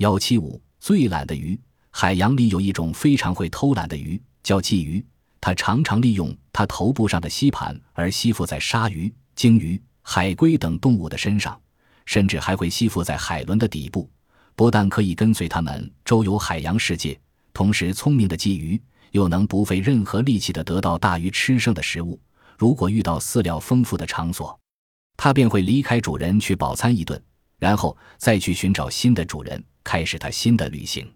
幺七五最懒的鱼，海洋里有一种非常会偷懒的鱼，叫鲫鱼。它常常利用它头部上的吸盘而吸附在鲨鱼、鲸鱼、海龟等动物的身上，甚至还会吸附在海轮的底部。不但可以跟随它们周游海洋世界，同时聪明的鲫鱼又能不费任何力气地得到大鱼吃剩的食物。如果遇到饲料丰富的场所，它便会离开主人去饱餐一顿，然后再去寻找新的主人，开始他新的旅行。